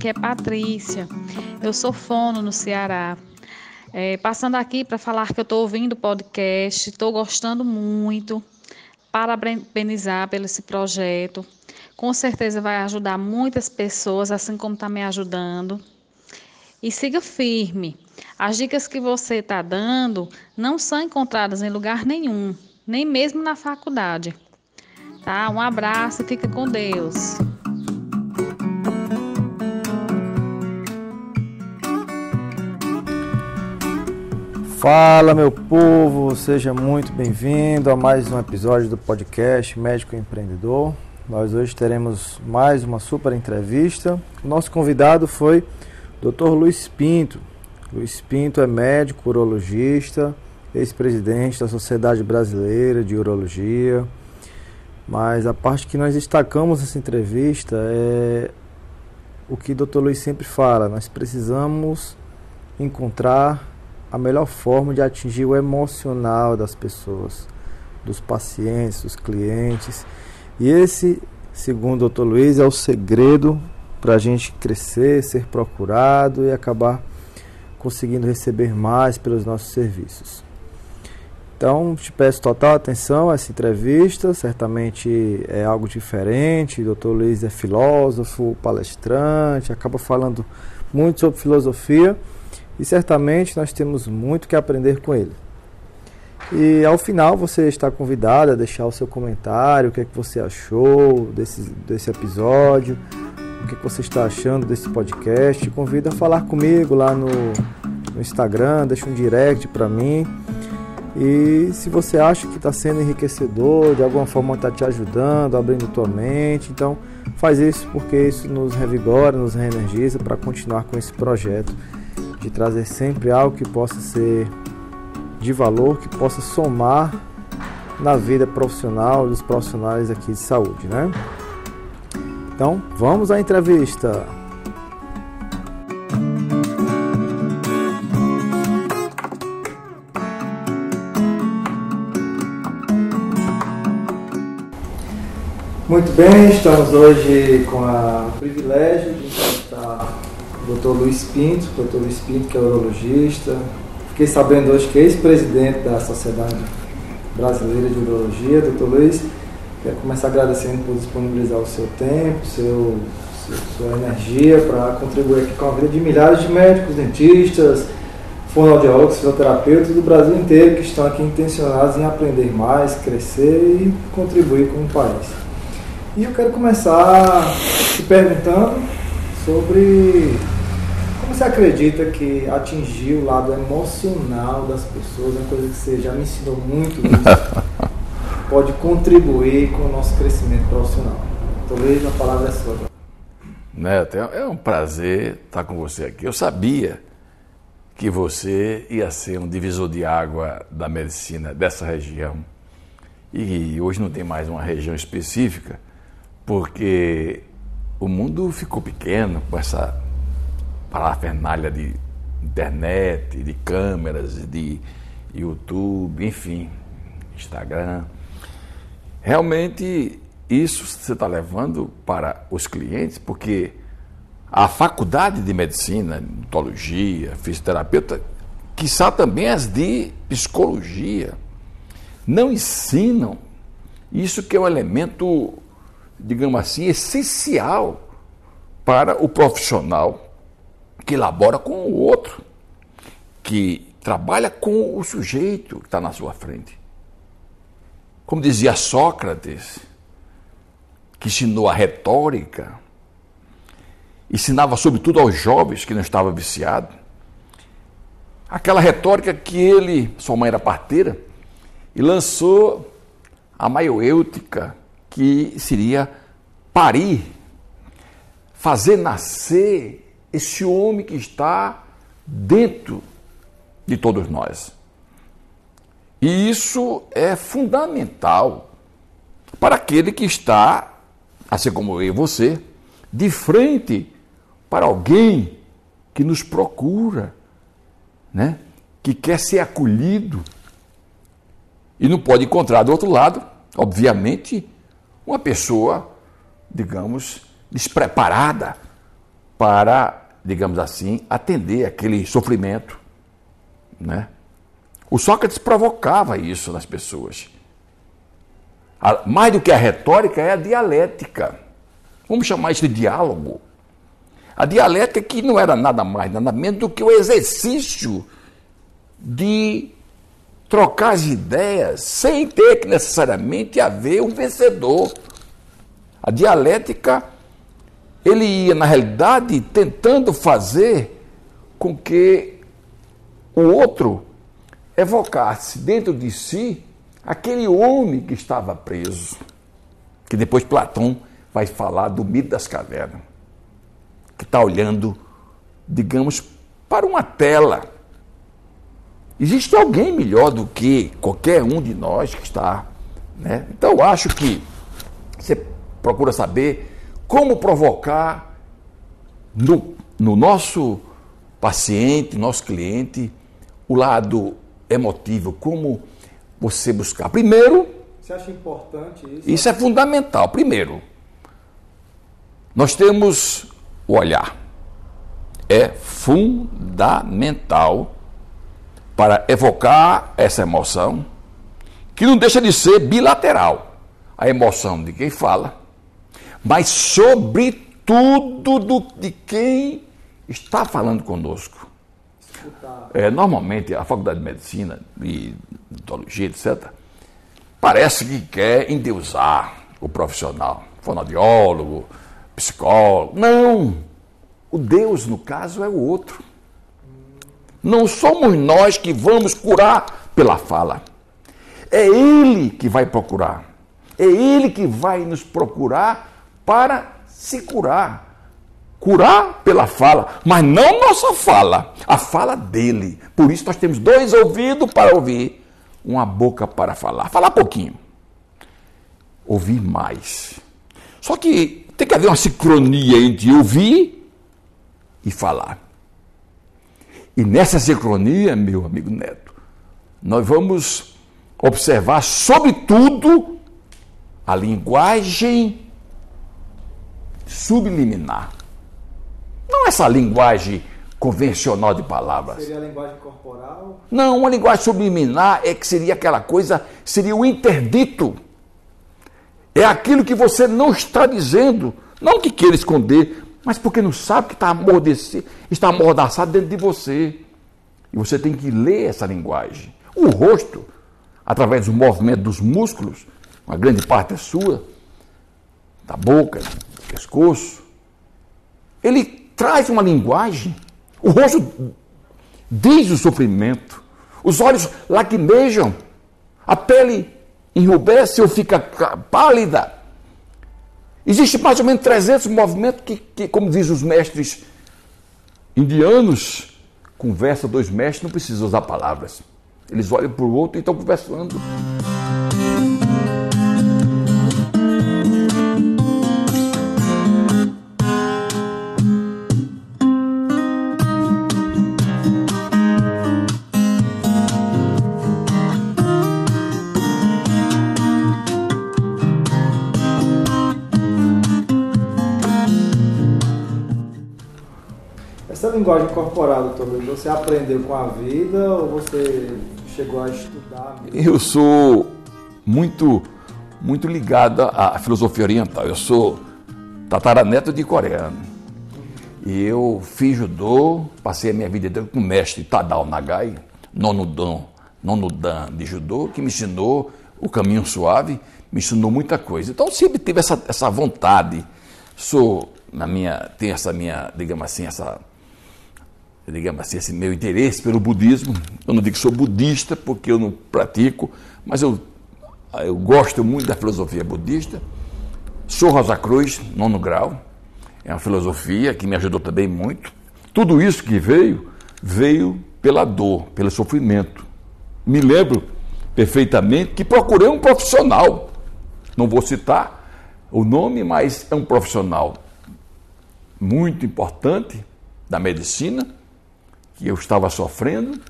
aqui é Patrícia. Eu sou fono no Ceará. É, passando aqui para falar que eu estou ouvindo o podcast, estou gostando muito. Parabenizar pelo esse projeto. Com certeza vai ajudar muitas pessoas, assim como está me ajudando. E siga firme. As dicas que você está dando não são encontradas em lugar nenhum, nem mesmo na faculdade. Tá? Um abraço e fique com Deus. Fala meu povo, seja muito bem-vindo a mais um episódio do podcast Médico Empreendedor. Nós hoje teremos mais uma super entrevista. O nosso convidado foi Dr. Luiz Pinto. Luiz Pinto é médico urologista, ex-presidente da Sociedade Brasileira de Urologia. Mas a parte que nós destacamos nessa entrevista é o que o Dr. Luiz sempre fala: nós precisamos encontrar a melhor forma de atingir o emocional das pessoas, dos pacientes, dos clientes. E esse, segundo o Dr. Luiz, é o segredo para a gente crescer, ser procurado e acabar conseguindo receber mais pelos nossos serviços. Então, te peço total atenção a essa entrevista, certamente é algo diferente. O Dr. Luiz é filósofo, palestrante, acaba falando muito sobre filosofia e certamente nós temos muito que aprender com ele. E ao final você está convidado a deixar o seu comentário, o que é que você achou desse, desse episódio, o que, é que você está achando desse podcast. Convido a falar comigo lá no, no Instagram, deixa um direct para mim. E se você acha que está sendo enriquecedor, de alguma forma está te ajudando, abrindo tua mente, então faz isso porque isso nos revigora, nos reenergiza para continuar com esse projeto de trazer sempre algo que possa ser de valor, que possa somar na vida profissional dos profissionais aqui de saúde, né? Então, vamos à entrevista. Muito bem, estamos hoje com o privilégio de Dr. Luiz Pinto, Dr. Luiz Pinto, que é urologista. Fiquei sabendo hoje que é ex-presidente da Sociedade Brasileira de Urologia. Dr. Luiz, quero começar agradecendo por disponibilizar o seu tempo, seu, seu sua energia para contribuir aqui com a vida de milhares de médicos, dentistas, fonoaudiólogos, fisioterapeutas do Brasil inteiro que estão aqui intencionados em aprender mais, crescer e contribuir com o país. E eu quero começar te perguntando sobre você acredita que atingir o lado emocional das pessoas, uma coisa que você já me ensinou muito pode contribuir com o nosso crescimento profissional. Talvez a palavra é sua. Neto, é um prazer estar com você aqui. Eu sabia que você ia ser um divisor de água da medicina dessa região. E hoje não tem mais uma região específica, porque o mundo ficou pequeno com essa parafernália de internet, de câmeras, de YouTube, enfim, Instagram. Realmente, isso você está levando para os clientes, porque a faculdade de medicina, odontologia, fisioterapeuta, quiçá também as de psicologia, não ensinam isso que é um elemento digamos assim, essencial para o profissional que elabora com o outro, que trabalha com o sujeito que está na sua frente. Como dizia Sócrates, que ensinou a retórica, ensinava sobretudo aos jovens que não estavam viciados, aquela retórica que ele, sua mãe era parteira, e lançou a maioêutica, que seria parir, fazer nascer esse homem que está dentro de todos nós. E isso é fundamental para aquele que está, assim como eu e você, de frente para alguém que nos procura, né? que quer ser acolhido e não pode encontrar do outro lado, obviamente, uma pessoa, digamos, despreparada para, digamos assim, atender aquele sofrimento. Né? O Sócrates provocava isso nas pessoas. A, mais do que a retórica é a dialética. Vamos chamar isso de diálogo. A dialética que não era nada mais, nada menos do que o exercício de trocar as ideias sem ter que necessariamente haver um vencedor. A dialética, ele ia, na realidade, tentando fazer com que o outro evocasse dentro de si aquele homem que estava preso, que depois Platão vai falar do mito das cavernas, que está olhando, digamos, para uma tela. Existe alguém melhor do que qualquer um de nós que está. Né? Então, eu acho que você procura saber como provocar no, no nosso paciente, nosso cliente, o lado emotivo, como você buscar. Primeiro. Você acha importante isso? Isso é fundamental. Primeiro, nós temos o olhar. É fundamental para evocar essa emoção, que não deixa de ser bilateral. A emoção de quem fala, mas sobretudo do, de quem está falando conosco. É, normalmente, a Faculdade de Medicina e odontologia, etc., parece que quer endeusar o profissional, fonoaudiólogo, psicólogo. Não! O Deus, no caso, é o outro. Não somos nós que vamos curar pela fala. É Ele que vai procurar. É Ele que vai nos procurar para se curar. Curar pela fala, mas não nossa fala, a fala dele. Por isso nós temos dois ouvidos para ouvir, uma boca para falar. Falar pouquinho. Ouvir mais. Só que tem que haver uma sincronia entre ouvir e falar. E nessa sincronia, meu amigo Neto, nós vamos observar, sobretudo, a linguagem subliminar. Não essa linguagem convencional de palavras. Seria a linguagem corporal? Não, uma linguagem subliminar é que seria aquela coisa, seria o interdito. É aquilo que você não está dizendo, não que queira esconder, mas porque não sabe que está amordaçado, está amordaçado dentro de você. E você tem que ler essa linguagem. O rosto, através do movimento dos músculos, uma grande parte é sua, da boca, pescoço, ele traz uma linguagem. O rosto diz o sofrimento. Os olhos lacrimejam. A pele enrubesce ou fica pálida. Existe mais ou menos 300 movimentos que, que como dizem os mestres indianos, conversa dois mestres, não precisa usar palavras. Eles olham para o outro e estão conversando. Linguagem corporal, doutor você aprendeu com a vida ou você chegou a estudar? Eu sou muito, muito ligado à filosofia oriental. Eu sou tataraneto de coreano. E eu fiz judô, passei a minha vida inteira com o mestre Tadao Nagai, nono dan, nono dan de judô, que me ensinou o caminho suave, me ensinou muita coisa. Então sempre tive essa, essa vontade. Sou na minha, tenho essa minha, digamos assim, essa digamos assim, esse meu interesse pelo budismo. Eu não digo que sou budista porque eu não pratico, mas eu, eu gosto muito da filosofia budista. Sou Rosa Cruz, nono grau. É uma filosofia que me ajudou também muito. Tudo isso que veio, veio pela dor, pelo sofrimento. Me lembro perfeitamente que procurei um profissional. Não vou citar o nome, mas é um profissional muito importante da medicina que eu estava sofrendo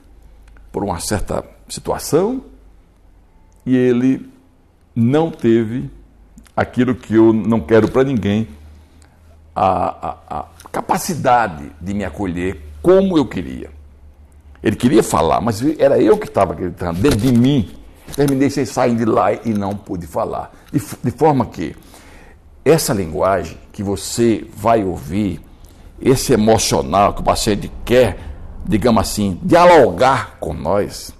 por uma certa situação e ele não teve aquilo que eu não quero para ninguém, a, a, a, capacidade de me acolher como eu queria. Ele queria falar, mas era eu que estava gritando dentro de mim. Terminei sem sair de lá e não pude falar. De, de forma que essa linguagem que você vai ouvir, esse emocional que o paciente quer, digamos assim, dialogar com nós,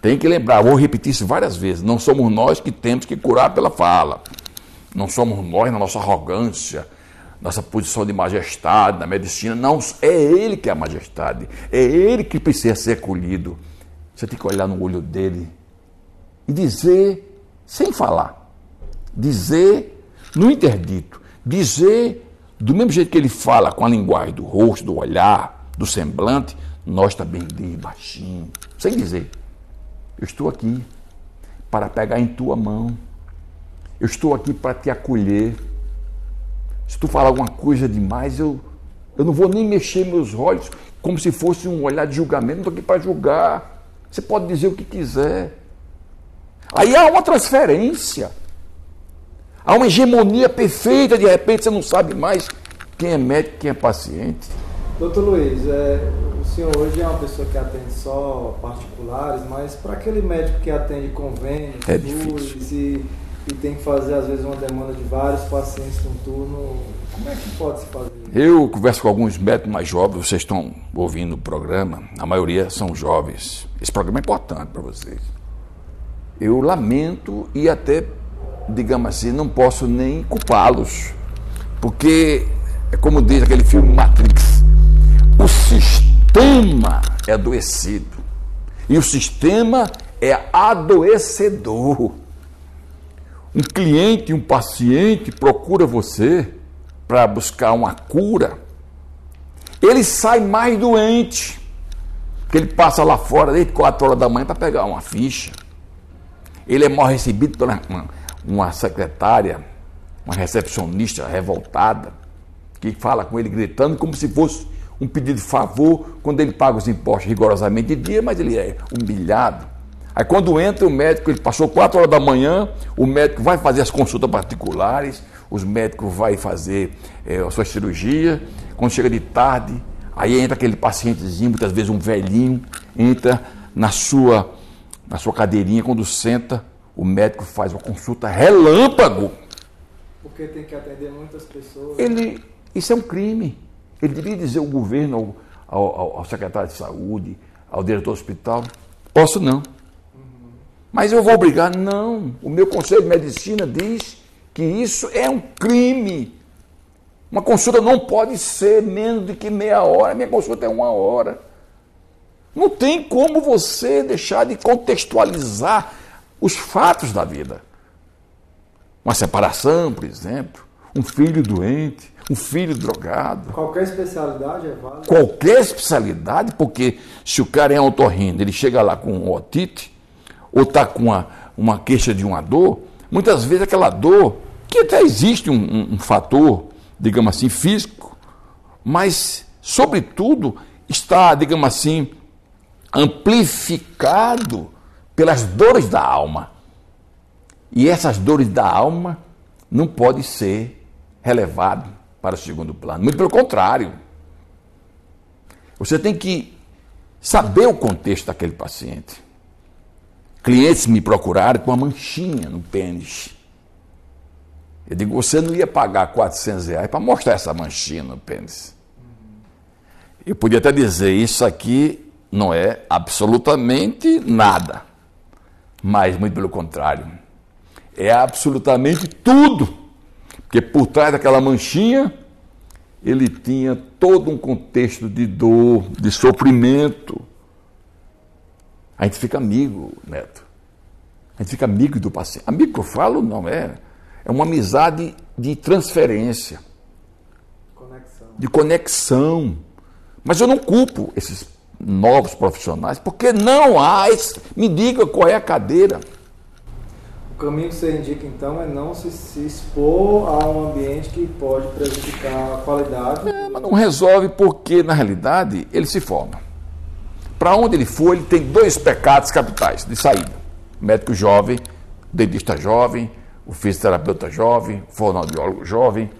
tem que lembrar, vou repetir isso várias vezes, não somos nós que temos que curar pela fala. Não somos nós na nossa arrogância, nossa posição de majestade na medicina. Não, é ele que é a majestade. É ele que precisa ser acolhido. Você tem que olhar no olho dele e dizer, sem falar, dizer no interdito, dizer do mesmo jeito que ele fala com a linguagem do rosto, do olhar, do semblante, nós também diz baixinho, sem dizer. Eu estou aqui para pegar em tua mão. Eu estou aqui para te acolher. Se tu falar alguma coisa demais, eu, eu não vou nem mexer meus olhos como se fosse um olhar de julgamento. Não estou aqui para julgar. Você pode dizer o que quiser. Aí há uma transferência. Há uma hegemonia perfeita, de repente você não sabe mais quem é médico, quem é paciente. Doutor Luiz, é, o senhor hoje é uma pessoa que atende só particulares, mas para aquele médico que atende convênios, é e, e tem que fazer às vezes uma demanda de vários pacientes num turno, como é que pode se fazer? Eu converso com alguns médicos mais jovens, vocês estão ouvindo o programa, a maioria são jovens. Esse programa é importante para vocês. Eu lamento e até, digamos assim, não posso nem culpá-los, porque é como diz aquele filme Matrix sistema é adoecido. E o sistema é adoecedor. Um cliente, um paciente procura você para buscar uma cura. Ele sai mais doente. Porque ele passa lá fora desde 4 horas da manhã para pegar uma ficha. Ele é mal recebido por uma, uma secretária, uma recepcionista revoltada, que fala com ele gritando como se fosse um pedido de favor quando ele paga os impostos rigorosamente de dia, mas ele é humilhado. Aí quando entra o médico, ele passou 4 horas da manhã, o médico vai fazer as consultas particulares, os médicos vai fazer é, a sua cirurgia, quando chega de tarde, aí entra aquele pacientezinho, muitas vezes um velhinho, entra na sua, na sua cadeirinha, quando senta, o médico faz uma consulta relâmpago. Porque tem que atender muitas pessoas. Ele, isso é um crime. Ele devia dizer ao governo, ao, ao, ao secretário de saúde, ao diretor do hospital: posso não. Mas eu vou obrigar? Não. O meu conselho de medicina diz que isso é um crime. Uma consulta não pode ser menos do que meia hora. Minha consulta é uma hora. Não tem como você deixar de contextualizar os fatos da vida. Uma separação, por exemplo, um filho doente, um filho drogado. Qualquer especialidade é válida? Qualquer especialidade, porque se o cara é otorrino, ele chega lá com um otite, ou está com uma, uma queixa de uma dor, muitas vezes aquela dor, que até existe um, um, um fator, digamos assim, físico, mas, sobretudo, está, digamos assim, amplificado pelas dores da alma. E essas dores da alma não podem ser relevadas para o segundo plano. Muito pelo contrário. Você tem que saber o contexto daquele paciente. Clientes me procuraram com uma manchinha no pênis. Eu digo, você não ia pagar 400 reais para mostrar essa manchinha no pênis. Eu podia até dizer, isso aqui não é absolutamente nada. Mas, muito pelo contrário, é absolutamente tudo porque por trás daquela manchinha, ele tinha todo um contexto de dor, de sofrimento. A gente fica amigo, Neto. A gente fica amigo do paciente. Amigo que eu falo, não é. É uma amizade de transferência. Conexão. De conexão. Mas eu não culpo esses novos profissionais, porque não há. Esse... Me diga qual é a cadeira. O caminho que você indica então é não se, se expor a um ambiente que pode prejudicar a qualidade. É, mas não resolve porque, na realidade, ele se forma. Para onde ele for, ele tem dois pecados capitais de saída: médico jovem, dentista jovem, o fisioterapeuta jovem, o fonoaudiólogo jovem.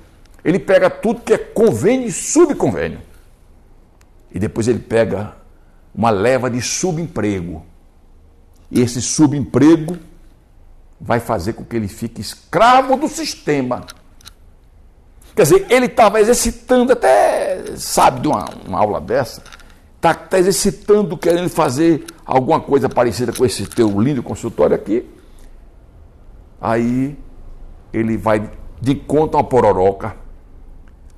Ele pega tudo que é convênio e subconvênio. E depois ele pega uma leva de subemprego. E esse subemprego vai fazer com que ele fique escravo do sistema. Quer dizer, ele estava exercitando, até sabe de uma, uma aula dessa, está tá exercitando, querendo fazer alguma coisa parecida com esse teu lindo consultório aqui. Aí ele vai de conta uma pororoca,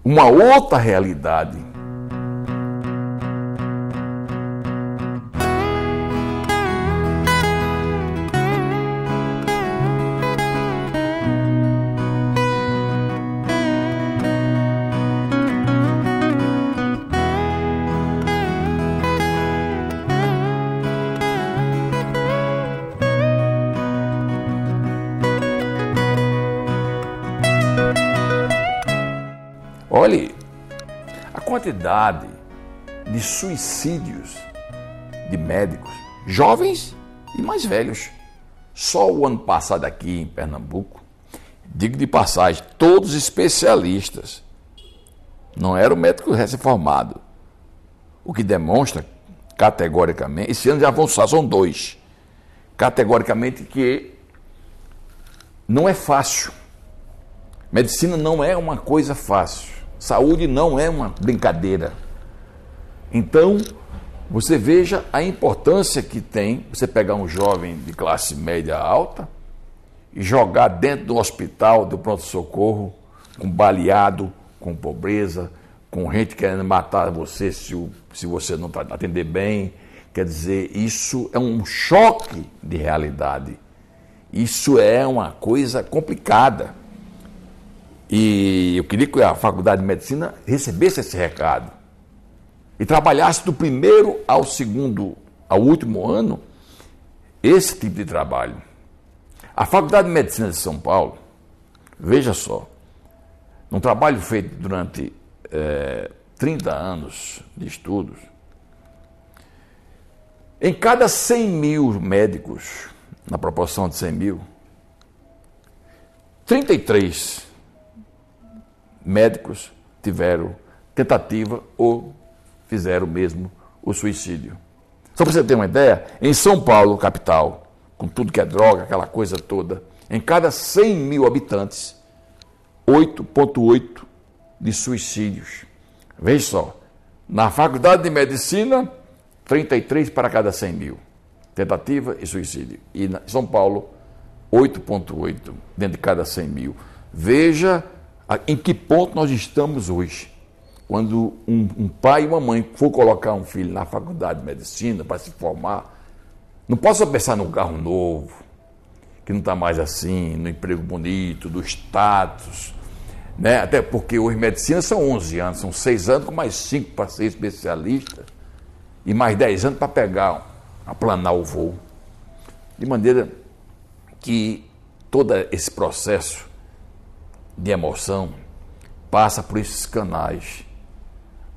uma outra realidade a quantidade de suicídios de médicos, jovens e mais velhos. Só o ano passado aqui em Pernambuco, digo de passagem, todos especialistas. Não era o médico recém-formado. O que demonstra categoricamente, esse ano já vão só, são dois, categoricamente que não é fácil. Medicina não é uma coisa fácil. Saúde não é uma brincadeira. Então, você veja a importância que tem você pegar um jovem de classe média alta e jogar dentro do hospital, do pronto-socorro, com baleado, com pobreza, com gente querendo matar você se, se você não tá, atender bem. Quer dizer, isso é um choque de realidade. Isso é uma coisa complicada. E eu queria que a Faculdade de Medicina recebesse esse recado e trabalhasse do primeiro ao segundo, ao último ano, esse tipo de trabalho. A Faculdade de Medicina de São Paulo, veja só, um trabalho feito durante é, 30 anos de estudos, em cada 100 mil médicos, na proporção de 100 mil, 33 médicos tiveram tentativa ou fizeram mesmo o suicídio. Só para você ter uma ideia, em São Paulo, capital, com tudo que é droga, aquela coisa toda, em cada 100 mil habitantes, 8,8 de suicídios. Veja só, na Faculdade de Medicina, 33 para cada 100 mil. Tentativa e suicídio. E em São Paulo, 8,8 dentro de cada 100 mil. Veja em que ponto nós estamos hoje. Quando um, um pai e uma mãe for colocar um filho na faculdade de medicina para se formar, não posso pensar no carro novo, que não está mais assim, no emprego bonito, do status, né? até porque hoje medicina são 11 anos, são 6 anos com mais 5 para ser especialista e mais 10 anos para pegar, aplanar o voo. De maneira que todo esse processo de emoção passa por esses canais.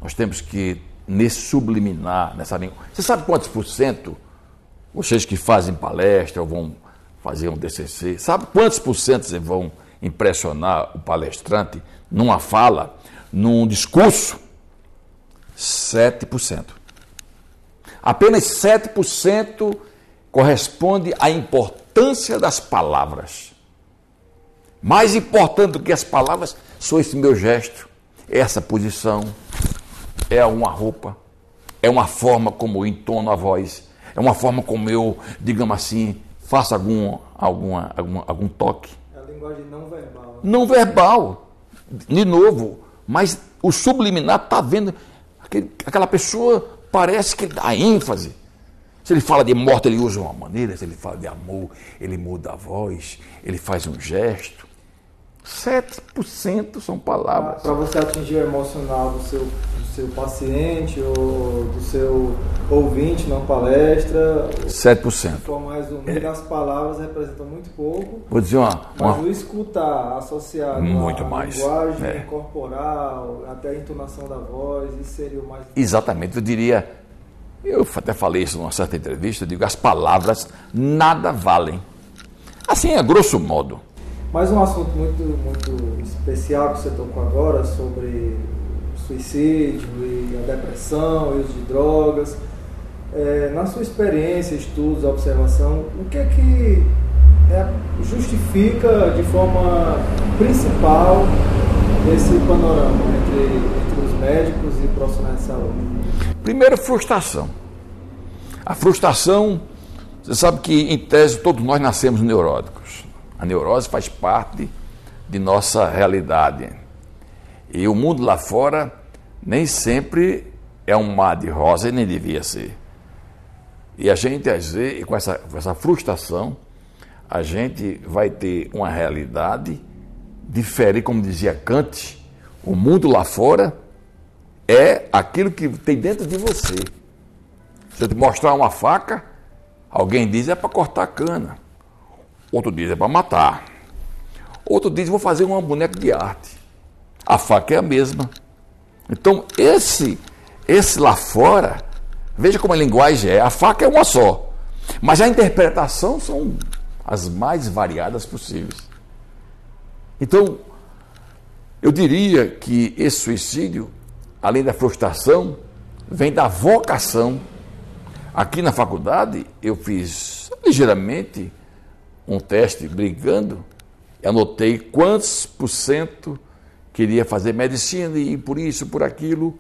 Nós temos que, nesse subliminar, nessa língua. Você sabe quantos por cento, vocês que fazem palestra ou vão fazer um DCC, sabe quantos por cento vão impressionar o palestrante numa fala, num discurso? 7%. Apenas 7% corresponde à importância das palavras. Mais importante do que as palavras, sou esse meu gesto, essa posição, é uma roupa, é uma forma como eu entono a voz, é uma forma como eu, digamos assim, faço algum, alguma, algum, algum toque. É a linguagem não verbal. Né? Não verbal, de novo, mas o subliminar está vendo, aquele, aquela pessoa parece que dá ênfase. Se ele fala de morte, ele usa uma maneira, se ele fala de amor, ele muda a voz, ele faz um gesto. 7% são palavras. Para você atingir o emocional do seu, do seu paciente ou do seu ouvinte na palestra. 7%. Se for mais humilde, é. as palavras representam muito pouco. Vou dizer uma. uma... Mas o escutar associado muito à mais. linguagem é. corporal, até a entonação da voz, isso seria o mais. Exatamente, eu diria. Eu até falei isso numa certa entrevista, eu digo, as palavras nada valem. Assim, a grosso modo. Mas um assunto muito, muito especial que você tocou agora sobre suicídio e a depressão e uso de drogas. É, na sua experiência, estudos, observação, o que é que é, justifica de forma principal esse panorama entre, entre os médicos e profissionais de saúde? Primeiro, frustração. A frustração, você sabe que em tese todos nós nascemos neuróticos. A neurose faz parte de nossa realidade. E o mundo lá fora nem sempre é um mar de rosa e nem devia ser. E a gente, às vezes, com essa, com essa frustração, a gente vai ter uma realidade diferente, como dizia Kant, o mundo lá fora é aquilo que tem dentro de você. Se eu te mostrar uma faca, alguém diz é para cortar cana. Outro diz é para matar. Outro diz vou fazer uma boneca de arte. A faca é a mesma. Então, esse, esse lá fora, veja como a linguagem é. A faca é uma só. Mas a interpretação são as mais variadas possíveis. Então, eu diria que esse suicídio, além da frustração, vem da vocação. Aqui na faculdade, eu fiz ligeiramente um teste brigando, anotei quantos por cento queria fazer medicina e por isso, por aquilo.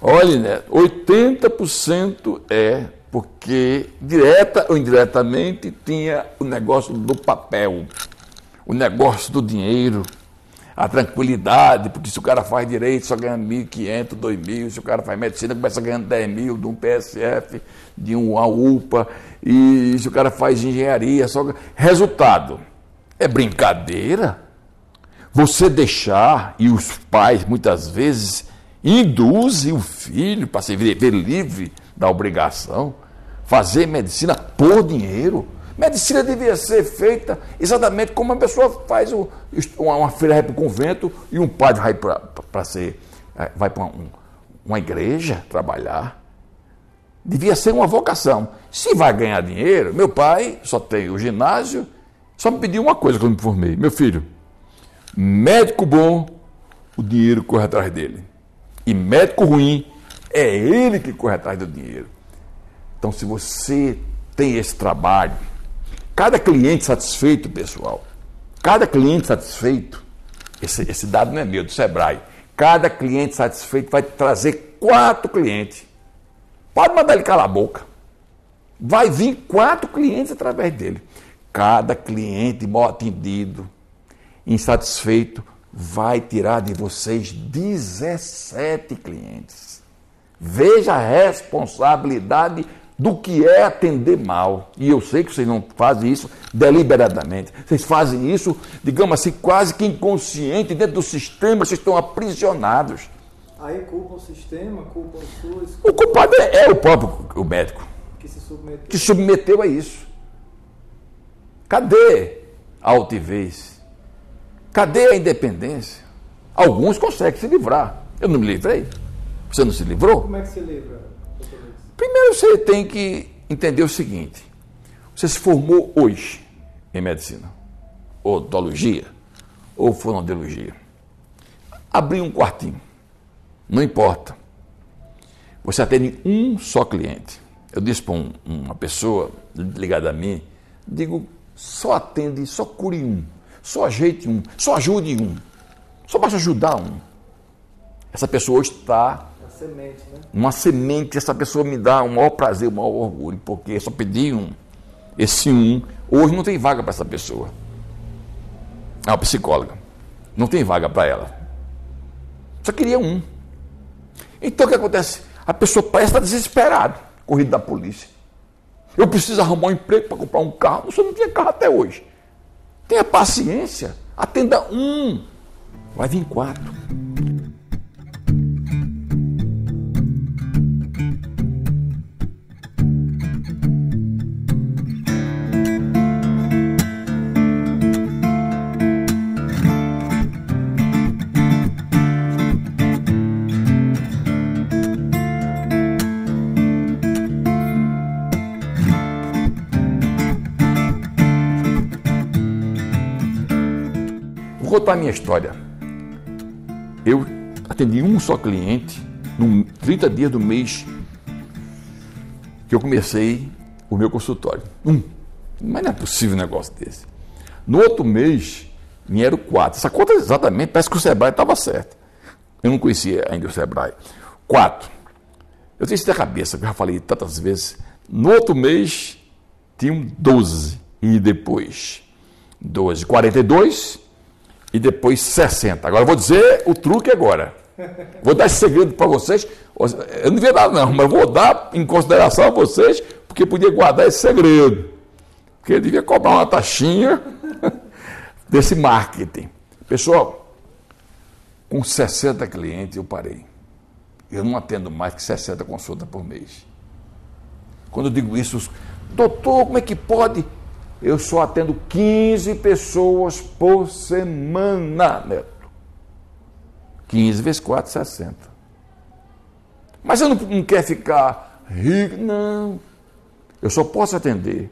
Olha, né, 80% é porque, direta ou indiretamente, tinha o negócio do papel, o negócio do dinheiro, a tranquilidade, porque se o cara faz direito só ganha 1.500, 2.000, se o cara faz medicina começa ganhando 10 mil de um PSF, de uma UPA, e se o cara faz engenharia, só resultado. É brincadeira? Você deixar, e os pais muitas vezes induzem o filho para se ver livre da obrigação, fazer medicina por dinheiro. Medicina devia ser feita exatamente como uma pessoa faz o, uma filha vai para o convento e um padre vai para ser é, vai para um, uma igreja trabalhar. Devia ser uma vocação. Se vai ganhar dinheiro, meu pai só tem o ginásio, só me pediu uma coisa quando me formei. Meu filho, Médico bom, o dinheiro corre atrás dele. E médico ruim, é ele que corre atrás do dinheiro. Então, se você tem esse trabalho, cada cliente satisfeito, pessoal, cada cliente satisfeito, esse, esse dado não é meu, do Sebrae, cada cliente satisfeito vai trazer quatro clientes. Pode mandar ele calar a boca. Vai vir quatro clientes através dele. Cada cliente mal atendido, insatisfeito, vai tirar de vocês 17 clientes. Veja a responsabilidade do que é atender mal. E eu sei que vocês não fazem isso deliberadamente. Vocês fazem isso, digamos assim, quase que inconsciente, dentro do sistema, vocês estão aprisionados. Aí culpa o sistema, culpa o SUS. O culpado é, é o próprio o médico. Que se submeteu. Que submeteu a isso. Cadê a altivez? Cadê a independência? Alguns conseguem se livrar. Eu não me livrei. Você não se livrou? Como é que se livra? Primeiro você tem que entender o seguinte: você se formou hoje em medicina, odontologia ou fonoaudiologia. Abriu um quartinho, não importa. Você atende um só cliente. Eu disse para um, uma pessoa ligada a mim, digo, só atende, só cure um. Só ajeite um, só ajude um. Só basta ajudar um. Essa pessoa está uma semente, né? uma semente, essa pessoa me dá o maior prazer, o maior orgulho, porque só pedi um. Esse um, hoje não tem vaga para essa pessoa. É uma psicóloga. Não tem vaga para ela. Só queria um. Então o que acontece? A pessoa parece estar desesperada, corrida da polícia. Eu preciso arrumar um emprego para comprar um carro. Você não tinha carro até hoje. Tenha paciência. Atenda um. Vai vir quatro. Contar a minha história. Eu atendi um só cliente, no 30 dias do mês que eu comecei o meu consultório. Um. Mas não é possível um negócio desse. No outro mês, vieram quatro. Essa conta exatamente, parece que o Sebrae estava certo. Eu não conhecia ainda o Sebrae. Quatro. Eu tenho isso na cabeça, que eu já falei tantas vezes. No outro mês, tinham 12. E depois, 12. 42 e depois 60. Agora vou dizer o truque agora. Vou dar esse segredo para vocês. Eu não devia dar, não, mas vou dar em consideração a vocês, porque podia guardar esse segredo. Porque eu devia cobrar uma taxinha desse marketing. Pessoal, com 60 clientes eu parei. Eu não atendo mais que 60 consultas por mês. Quando eu digo isso, doutor, como é que pode? Eu só atendo 15 pessoas por semana, Neto. 15 vezes 4, 60. Mas eu não, não quero ficar rico, não. Eu só posso atender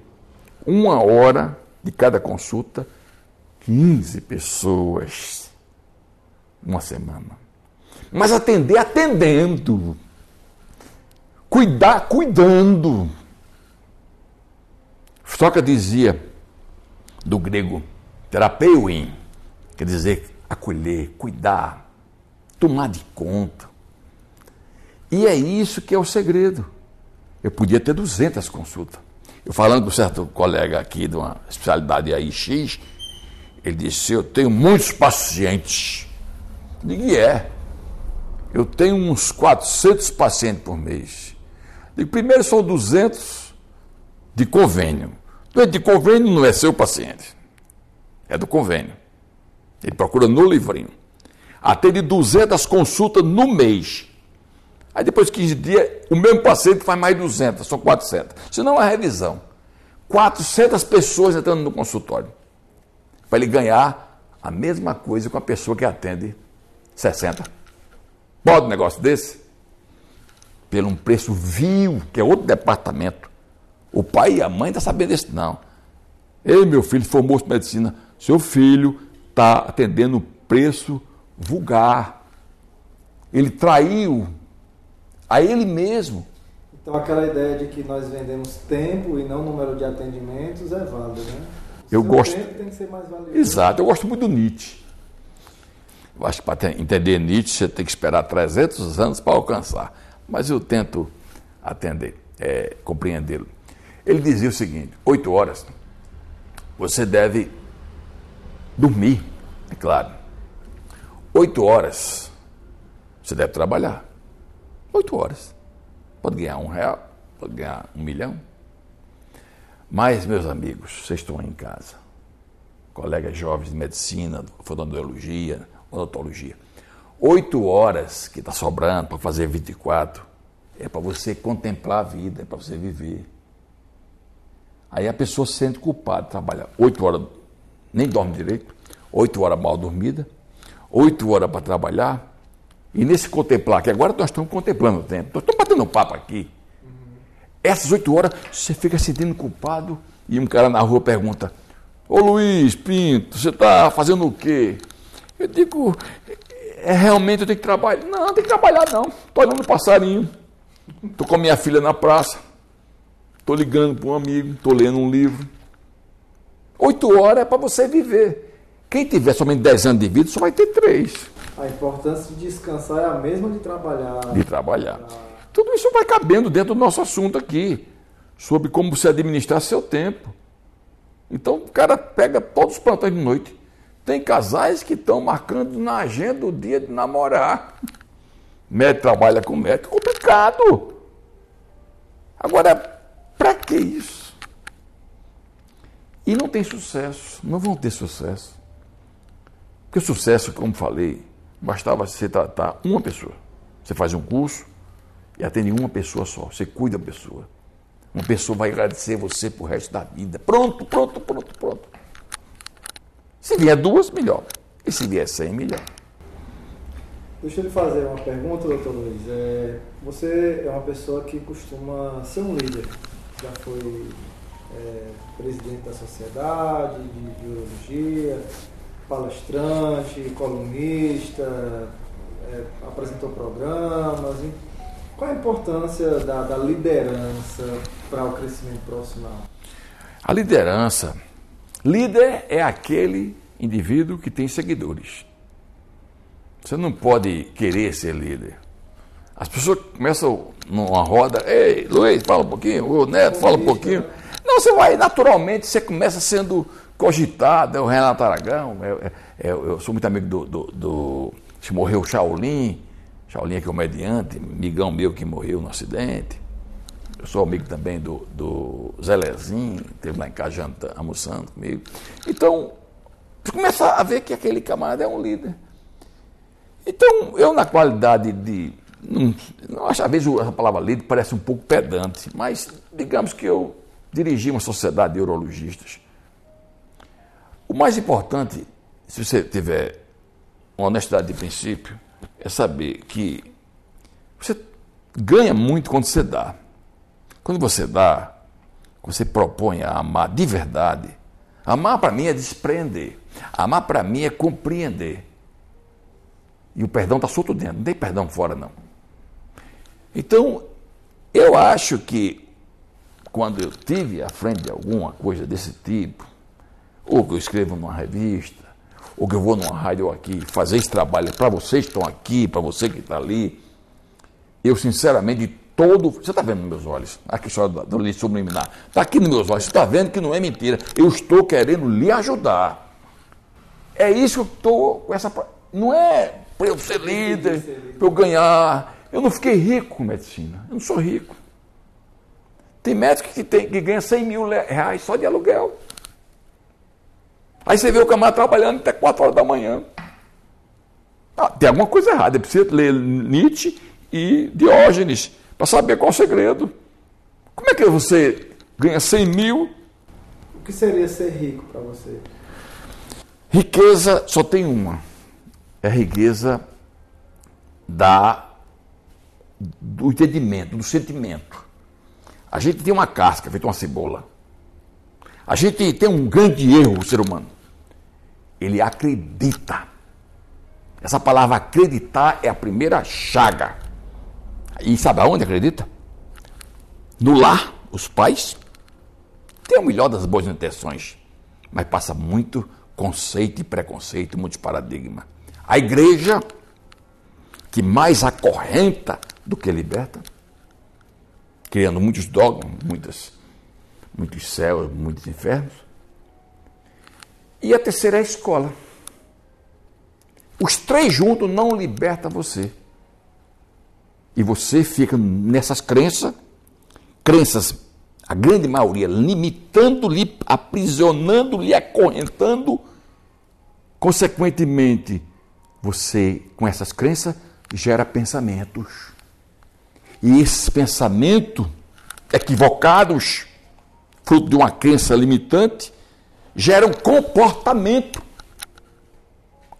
uma hora de cada consulta, 15 pessoas uma semana. Mas atender atendendo. Cuidar cuidando. Sócrates dizia do grego terapeuin, quer dizer acolher, cuidar, tomar de conta. E é isso que é o segredo. Eu podia ter 200 consultas. Eu falando com um certo colega aqui de uma especialidade aí X, ele disse: Eu tenho muitos pacientes. Eu digo: é. Eu tenho uns 400 pacientes por mês. Eu digo, primeiro são 200 de convênio. Doente de convênio não é seu paciente, é do convênio. Ele procura no livrinho. Atende 200 consultas no mês. Aí depois de 15 dias, o mesmo paciente faz mais 200, são 400. Se não é revisão. 400 pessoas entrando no consultório. Para ele ganhar a mesma coisa com a pessoa que atende 60. Pode um negócio desse? Pelo um preço vil, que é outro departamento. O pai e a mãe estão tá sabendo disso, não. Ei, meu filho, formou-se em medicina. Seu filho está atendendo preço vulgar. Ele traiu a ele mesmo. Então aquela ideia de que nós vendemos tempo e não número de atendimentos é válida, né? Eu gosto. Tempo tem que ser mais valioso. Exato, eu gosto muito do Nietzsche. Eu acho que para entender Nietzsche você tem que esperar 300 anos para alcançar. Mas eu tento atender, é, compreendê-lo. Ele dizia o seguinte: oito horas você deve dormir, é claro. Oito horas você deve trabalhar. Oito horas. Pode ganhar um real, pode ganhar um milhão. Mas, meus amigos, vocês estão aí em casa, colegas jovens de medicina, fonoaudiologia, odontologia. Oito horas que está sobrando para fazer 24 é para você contemplar a vida, é para você viver. Aí a pessoa se sente culpada de trabalhar oito horas, nem dorme direito, oito horas mal dormida, oito horas para trabalhar, e nesse contemplar, que agora nós estamos contemplando o tempo, nós estamos batendo papo aqui. Essas oito horas você fica se sentindo culpado e um cara na rua pergunta: Ô Luiz Pinto, você está fazendo o quê? Eu digo: é, realmente eu tenho que trabalhar. Não, não tem que trabalhar não. Estou olhando um passarinho. Estou com a minha filha na praça. Estou ligando para um amigo, estou lendo um livro. Oito horas é para você viver. Quem tiver somente dez anos de vida só vai ter três. A importância de descansar é a mesma de trabalhar. De trabalhar. Tudo isso vai cabendo dentro do nosso assunto aqui, sobre como você administrar seu tempo. Então o cara pega todos os plantões de noite. Tem casais que estão marcando na agenda o dia de namorar. Médico trabalha com médico, complicado. Agora, para que isso? E não tem sucesso, não vão ter sucesso. Porque o sucesso, como falei, bastava você tratar uma pessoa. Você faz um curso e atende uma pessoa só. Você cuida da pessoa. Uma pessoa vai agradecer você pro resto da vida. Pronto, pronto, pronto, pronto. Se vier duas, melhor. E se vier cem, melhor. Deixa eu lhe fazer uma pergunta, doutor Luiz. É, você é uma pessoa que costuma ser um líder já foi é, presidente da sociedade de biologia, palestrante, colunista, é, apresentou programas. Qual a importância da, da liderança para o crescimento profissional? A liderança. Líder é aquele indivíduo que tem seguidores. Você não pode querer ser líder. As pessoas começam numa roda, ei, Luiz, fala um pouquinho, o Neto, fala um pouquinho. Não, você vai, naturalmente, você começa sendo cogitado, é o Renato Aragão, é, é, é, eu sou muito amigo do, do, do se morreu o Shaolin, Shaolin é comediante, amigão meu que morreu no acidente. Eu sou amigo também do, do Zé Lezinho, esteve lá em casa janta, almoçando comigo. Então, você começa a ver que aquele camarada é um líder. Então, eu na qualidade de. Não, não às vezes a palavra líder parece um pouco pedante, mas digamos que eu dirigi uma sociedade de urologistas. O mais importante, se você tiver uma honestidade de princípio, é saber que você ganha muito quando você dá. Quando você dá, você propõe a amar de verdade. Amar para mim é desprender. Amar para mim é compreender. E o perdão está solto dentro, não tem perdão fora, não. Então, eu acho que quando eu tive à frente de alguma coisa desse tipo, ou que eu escrevo numa revista, ou que eu vou numa rádio aqui fazer esse trabalho para vocês que estão aqui, para você que está ali, eu sinceramente, todo. Você está vendo nos meus olhos, aqui só do, do subliminar, está aqui nos meus olhos, você está vendo que não é mentira, eu estou querendo lhe ajudar. É isso que eu estou com essa. Não é para eu ser líder, para eu ganhar. Eu não fiquei rico com medicina, eu não sou rico. Tem médico que, tem, que ganha 100 mil reais só de aluguel. Aí você vê o camarada trabalhando até 4 horas da manhã. Ah, tem alguma coisa errada. É preciso ler Nietzsche e Diógenes para saber qual é o segredo. Como é que você ganha 100 mil? O que seria ser rico para você? Riqueza só tem uma. É a riqueza da, do entendimento, do sentimento. A gente tem uma casca, feita uma cebola. A gente tem um grande erro, o ser humano ele acredita. Essa palavra acreditar é a primeira chaga. E sabe aonde acredita? No lar, os pais têm o melhor das boas intenções, mas passa muito conceito e preconceito, muitos paradigmas. A igreja, que mais acorrenta do que liberta, criando muitos dogmas, muitas, muitos céus, muitos infernos. E a terceira é a escola. Os três juntos não libertam você. E você fica nessas crenças, crenças, a grande maioria, limitando-lhe, aprisionando-lhe, acorrentando. Consequentemente, você, com essas crenças, gera pensamentos. E esses pensamentos equivocados, fruto de uma crença limitante, gera um comportamento.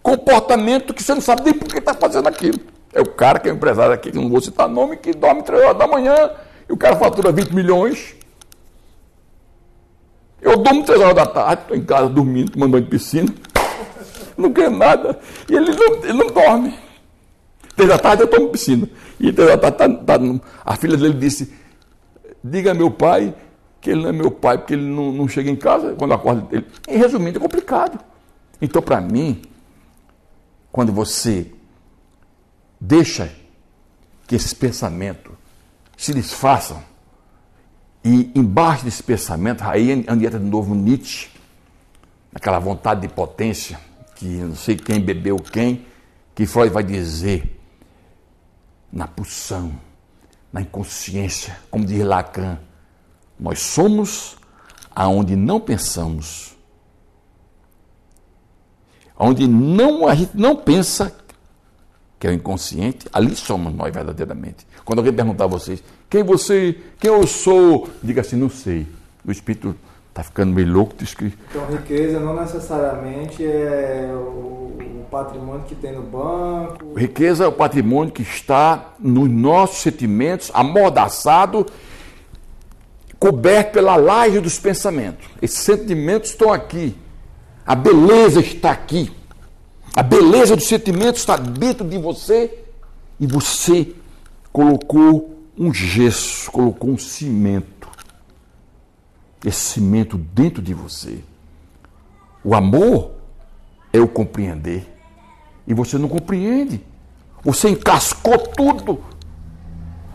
Comportamento que você não sabe nem por que está fazendo aquilo. É o cara que é o empresário aqui, que não vou citar nome, que dorme 3 horas da manhã e o cara fatura 20 milhões. Eu durmo 3 horas da tarde, estou em casa dormindo, tomando banho de piscina, não ganho nada. E ele não, ele não dorme. 3 da tarde eu tomo piscina. E 3 da tarde tá, tá, a filha dele disse: Diga meu pai que ele não é meu pai porque ele não, não chega em casa quando acorda dele. E, resumindo, é complicado. Então, para mim, quando você deixa que esses pensamentos se desfaçam, e embaixo desse pensamento, aí entra de novo Nietzsche, aquela vontade de potência, que não sei quem bebeu quem, que Freud vai dizer, na pulsão, na inconsciência, como diz Lacan, nós somos aonde não pensamos. Onde não, a gente não pensa, que é o inconsciente, ali somos nós verdadeiramente. Quando alguém perguntar a vocês, quem você, quem eu sou, diga assim, não sei. O Espírito está ficando meio louco escrever. Então, riqueza não necessariamente é o, patrimônio que tem no banco. Riqueza é o patrimônio que está nos nossos sentimentos, amordaçado coberto pela laje dos pensamentos. Esses sentimentos estão aqui. A beleza está aqui. A beleza do sentimento está dentro de você e você colocou um gesso, colocou um cimento. Esse cimento dentro de você. O amor é o compreender. E você não compreende. Você encascou tudo.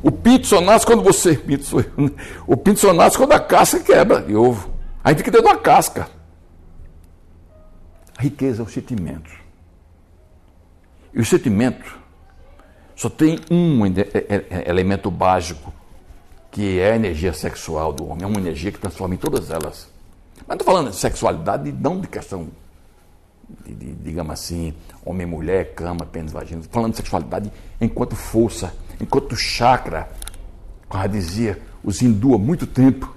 O pinto só nasce quando você. O pinto só nasce quando a casca quebra de ovo. Aí fica dentro da casca. A riqueza é o sentimento. E o sentimento só tem um elemento básico, que é a energia sexual do homem. É uma energia que transforma em todas elas. Mas estou falando de sexualidade, não de questão, de, de, digamos assim, homem, mulher, cama, pênis, vagina. Estou falando de sexualidade enquanto força, enquanto chakra. Como dizia os hindu há muito tempo,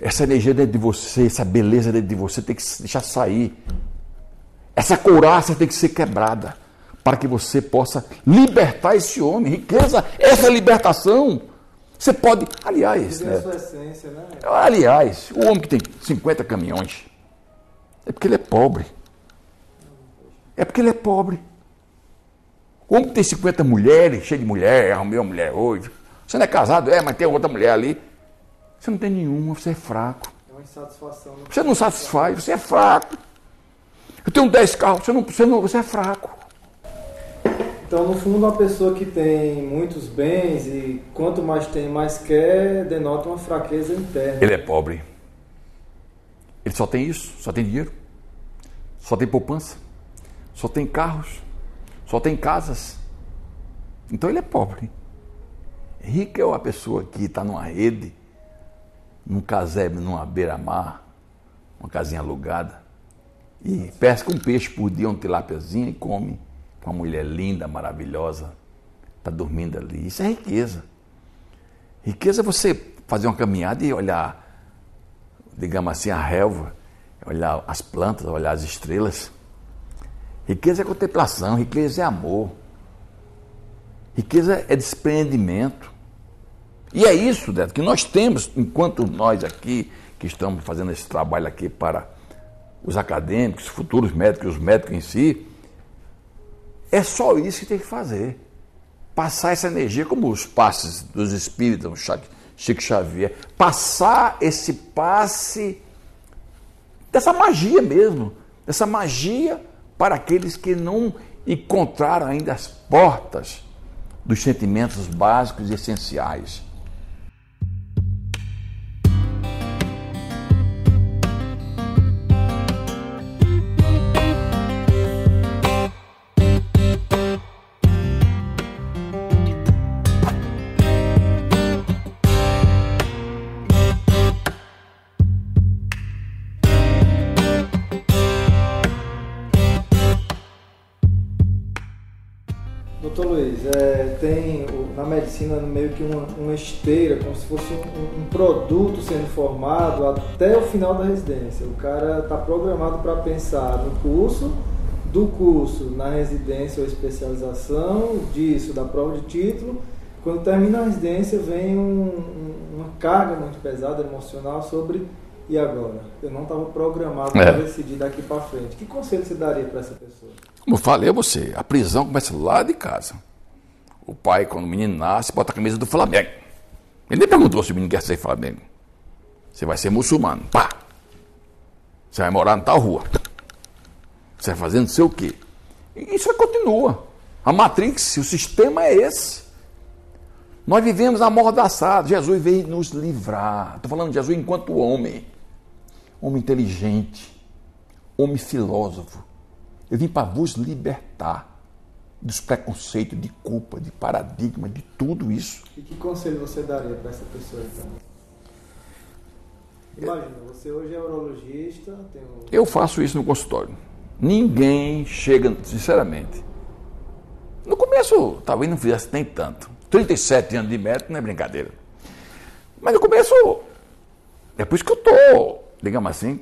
essa energia dentro de você, essa beleza dentro de você tem que deixar sair. Essa couraça tem que ser quebrada para que você possa libertar esse homem. Riqueza, essa é libertação. Você pode, aliás, né? essência, né? aliás, o homem que tem 50 caminhões é porque ele é pobre. É porque ele é pobre. O homem que tem 50 mulheres, cheio de mulher, arrumei uma mulher hoje. Você não é casado, é, mas tem outra mulher ali. Você não tem nenhuma, você é fraco. É uma insatisfação. Né? Você não satisfaz, você é fraco. Eu tenho 10 carros, você, não, você, não, você é fraco. Então, no fundo, uma pessoa que tem muitos bens e quanto mais tem, mais quer, denota uma fraqueza interna. Ele é pobre. Ele só tem isso, só tem dinheiro, só tem poupança, só tem carros, só tem casas. Então ele é pobre. Rico é uma pessoa que está numa rede, num casebre, numa beira-mar, uma casinha alugada, e pesca um peixe por dia, um tilápiazinho e come com uma mulher linda, maravilhosa, está dormindo ali. Isso é riqueza. Riqueza é você fazer uma caminhada e olhar, digamos assim, a relva, olhar as plantas, olhar as estrelas. Riqueza é contemplação, riqueza é amor. Riqueza é desprendimento. E é isso, Neto, que nós temos, enquanto nós aqui, que estamos fazendo esse trabalho aqui para os acadêmicos, futuros médicos, os médicos em si, é só isso que tem que fazer. Passar essa energia, como os passes dos espíritos, Chico Xavier, passar esse passe dessa magia mesmo, dessa magia para aqueles que não encontraram ainda as portas dos sentimentos básicos e essenciais. Medicina meio que uma, uma esteira, como se fosse um, um, produto sendo formado até o final da residência. O cara está programado para pensar no curso, do curso na residência ou especialização, disso, da prova de título. Quando termina a residência, vem um, uma carga muito pesada emocional sobre e agora? Eu não estava programado é. para decidir daqui para frente. Que conselho você daria para essa pessoa? Como eu falei a você, a prisão começa lá de casa. O pai, quando o menino nasce, bota a camisa do Flamengo. Ele nem perguntou se o menino quer ser Flamengo. Você vai ser muçulmano. Pá! Você vai morar em tal rua. Você vai fazer não sei o quê. E isso continua. A Matrix, o sistema é esse. Nós vivemos amordaçados. Jesus veio nos livrar. Estou falando de Jesus enquanto homem. Homem inteligente. Homem filósofo. Eu vim para vos libertar dos preconceitos, de culpa, de paradigma, de tudo isso. E que conselho você daria para essa pessoa então? Imagina, você hoje é urologista. Um... Eu faço isso no consultório. Ninguém chega, sinceramente. No começo, talvez não fizesse nem tanto. 37 anos de médico não é brincadeira. Mas no começo, é por isso que eu estou, digamos assim,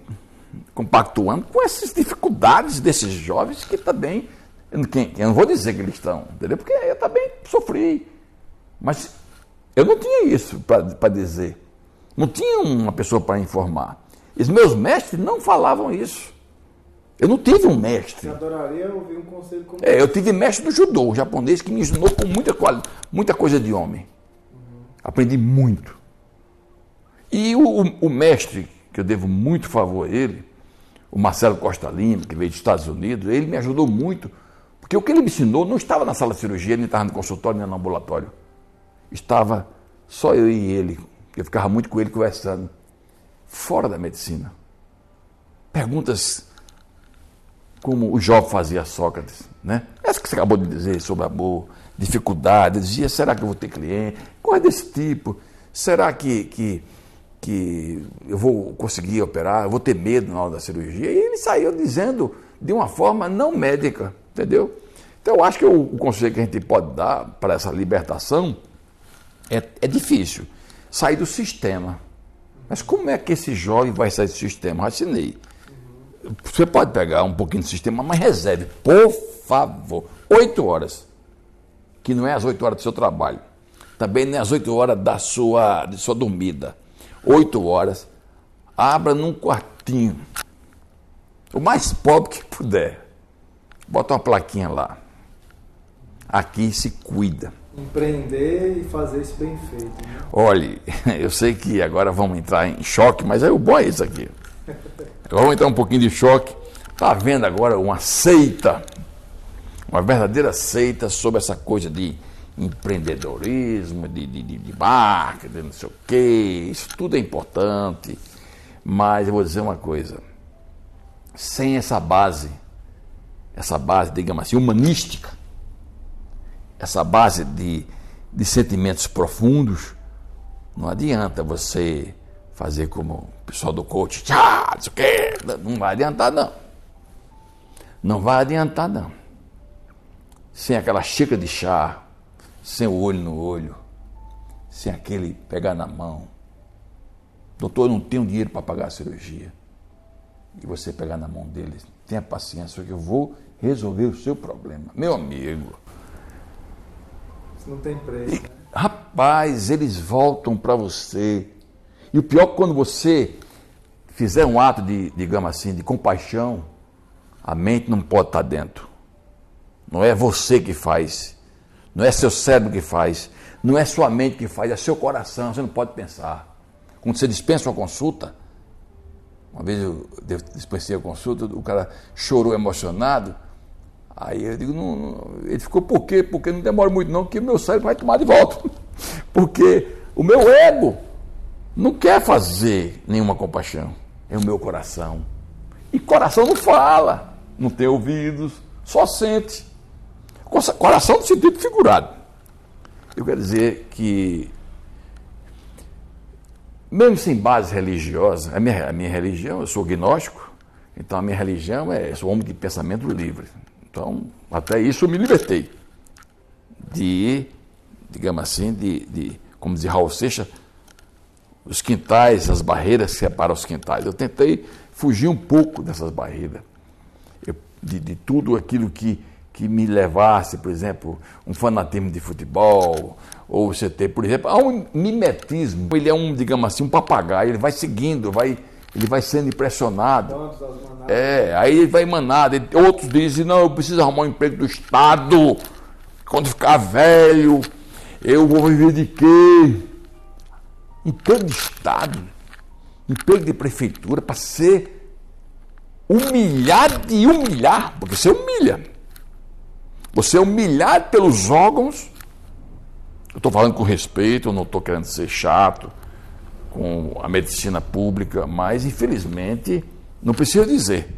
compactuando com essas dificuldades desses jovens que também eu não vou dizer que eles estão, entendeu? Porque eu também sofri. Mas eu não tinha isso para dizer. Não tinha uma pessoa para informar. Os meus mestres não falavam isso. Eu não tive um mestre. Você adoraria ouvir um conselho como É, eu tive mestre do judô, japonês, que me ensinou com muita, muita coisa de homem. Aprendi muito. E o, o- o mestre, que eu devo muito favor a ele, o Marcelo Costa Lima, que veio dos Estados Unidos, ele me ajudou muito. Porque o que ele me ensinou não estava na sala de cirurgia, nem estava no consultório, nem no ambulatório. Estava só eu e ele. Eu ficava muito com ele conversando. Fora da medicina. Perguntas como o Jó fazia Sócrates, né? Essa que você acabou de dizer sobre amor, dificuldade, dizia, será que eu vou ter cliente? Coisa desse tipo. Será que, que, que eu vou conseguir operar? Eu vou ter medo na hora da cirurgia? E ele saiu dizendo de uma forma não médica, entendeu? Então eu acho que o, o conselho que a gente pode dar para essa libertação é, é difícil. Sair do sistema. Mas como é que esse jovem vai sair do sistema? Racinei. Você pode pegar um pouquinho do sistema, mas reserve, por favor, oito horas. Que não é as oito horas do seu trabalho. Também não é as oito horas da sua, de sua dormida. Oito horas. Abra num quartinho. O mais pobre que puder. Bota uma plaquinha lá. Aqui se cuida. empreender e fazer isso bem feito. Né? Olhe, eu sei que agora vamos entrar em choque, mas é o bom é isso aqui. Vamos entrar um pouquinho de choque. Está havendo agora uma seita, uma verdadeira seita sobre essa coisa de empreendedorismo, de, de, de, de marketing, não sei o quê. Isso tudo é importante. Mas eu vou dizer uma coisa. Sem essa base, essa base, digamos assim, humanística, essa base de, de sentimentos profundos, não adianta você fazer como o pessoal do coach, tchá, não sei o quê, não vai adiantar não. Não vai adiantar não. Sem aquela xícara de chá, sem o olho no olho, sem aquele pegar na mão. Doutor, eu não tenho dinheiro para pagar a cirurgia. E você pegar na mão dele, tenha paciência, que eu vou resolver o seu problema. Meu amigo, Isso não tem preço. Né? Rapaz, eles voltam para você. E o pior é quando você fizer um ato de, digamos assim, de compaixão, a mente não pode estar dentro. Não é você que faz. Não é seu cérebro que faz. Não é sua mente que faz, é seu coração. Você não pode pensar. Quando você dispensa uma consulta, uma vez eu dispensei a consulta, o cara chorou emocionado. Aí eu digo, não, não. ele ficou, por quê? Porque não demora muito não, que o meu cérebro vai tomar de volta. Porque o meu ego não quer fazer nenhuma compaixão. É o meu coração. E coração não fala, não tem ouvidos, só sente. Coração no sentido figurado. Eu quero dizer que, mesmo sem base religiosa, a minha, a minha religião, eu sou gnóstico, então a minha religião é, eu sou homem de pensamento livre. Então, até isso eu me libertei de, digamos assim, de, de como dizia Raul Seixas, os quintais, as barreiras que separam os quintais. Eu tentei fugir um pouco dessas barreiras, eu, de, de tudo aquilo que, que me levasse, por exemplo, um fanatismo de futebol, ou você ter, por exemplo, há um mimetismo. Ele é um, digamos assim, um papagaio, ele vai seguindo, vai, ele vai sendo impressionado. É, aí ele vai emanado. Outros dizem, não, eu preciso arrumar um emprego do Estado. Quando ficar velho, eu vou viver de quê? Emprego de Estado, emprego de prefeitura, para ser humilhado e humilhar, porque você humilha. Você é humilhado pelos órgãos. Eu estou falando com respeito, eu não estou querendo ser chato com a medicina pública, mas infelizmente não preciso dizer.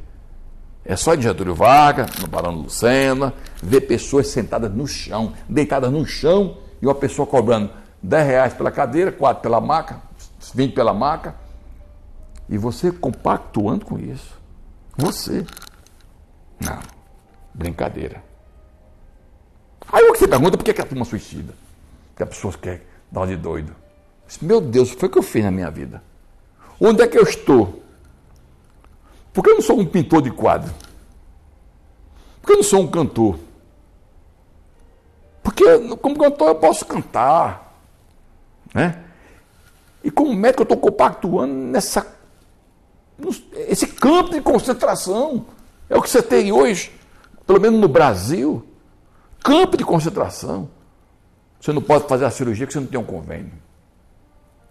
É só em Getúlio Vargas, no Barão Lucena, ver pessoas sentadas no chão, deitadas no chão, e uma pessoa cobrando 10 reais pela cadeira, 4 pela maca, 20 pela maca, e você compactuando com isso. Você. Não. Brincadeira. Aí você pergunta por que, que a turma suicida? Porque a pessoa quer dar de doido. Meu Deus, foi o que eu fiz na minha vida. Onde é que eu estou? Por que eu não sou um pintor de quadro? Por que eu não sou um cantor? Porque como cantor eu posso cantar. Né? E como médico eu estou compactuando nessa, esse campo de concentração. É o que você tem hoje, pelo menos no Brasil, campo de concentração. Você não pode fazer a cirurgia porque você não tem um convênio.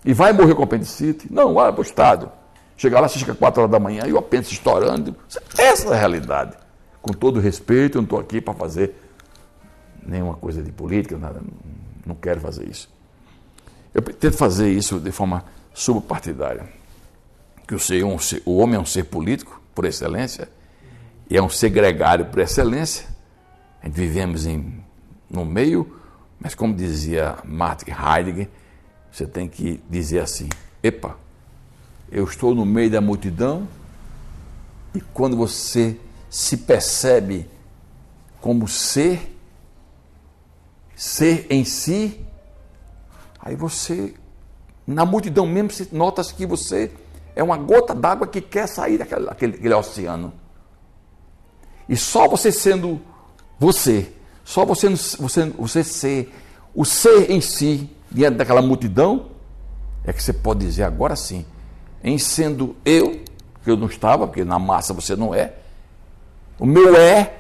E vai morrer com apendicite? Não, vai para o Estado. Chegar lá, chega 4 horas da manhã e o apêndice estourando. Essa é a realidade. Com todo respeito, eu não estou aqui para fazer nenhuma coisa de política, nada, não quero fazer isso. Eu tento fazer isso de forma subpartidária. Que o, ser, um, o homem é um ser político, por excelência, e é um ser gregário por excelência. A gente vivemos em, no meio, mas como dizia Martin Heidegger, você tem que dizer assim: epa, eu estou no meio da multidão, e quando você se percebe como ser, ser em si, aí você, na multidão mesmo, você nota que você é uma gota d'água que quer sair daquele, daquele, oceano. E só você sendo você, só você, você, você ser o ser em si, diante daquela multidão, é que você pode dizer agora sim, em sendo eu, que eu não estava, porque na massa você não é, o meu é,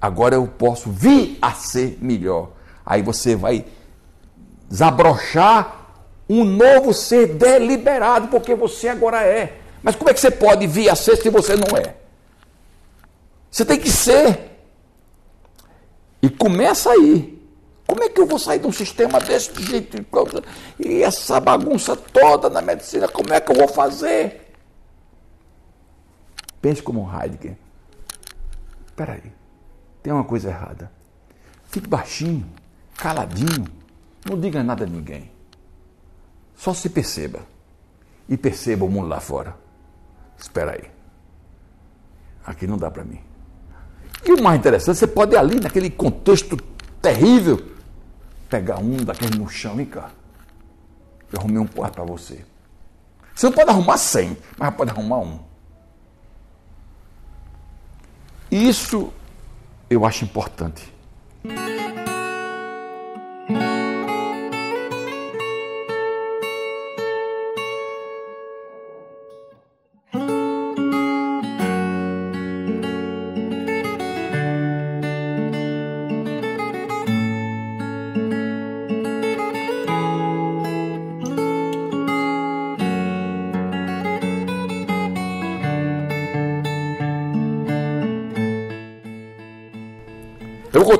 agora eu posso vir a ser melhor. Aí você vai desabrochar um novo ser deliberado, porque você agora é. Mas como é que você pode vir a ser se você não é? Você tem que ser. E começa aí. Como é que eu vou sair de um sistema desse jeito? E essa bagunça toda na medicina, como é que eu vou fazer? Pense como Heidegger. Espera aí, tem uma coisa errada. Fique baixinho, caladinho, não diga nada a ninguém. Só se perceba. E perceba o mundo lá fora. Espera aí. Aqui não dá para mim. E o mais interessante, você pode ir ali, naquele contexto terrível, pegar um daquele no chão, vem cá. Eu arrumei um quarto para você. Você não pode arrumar cem, mas pode arrumar um. Isso eu acho importante.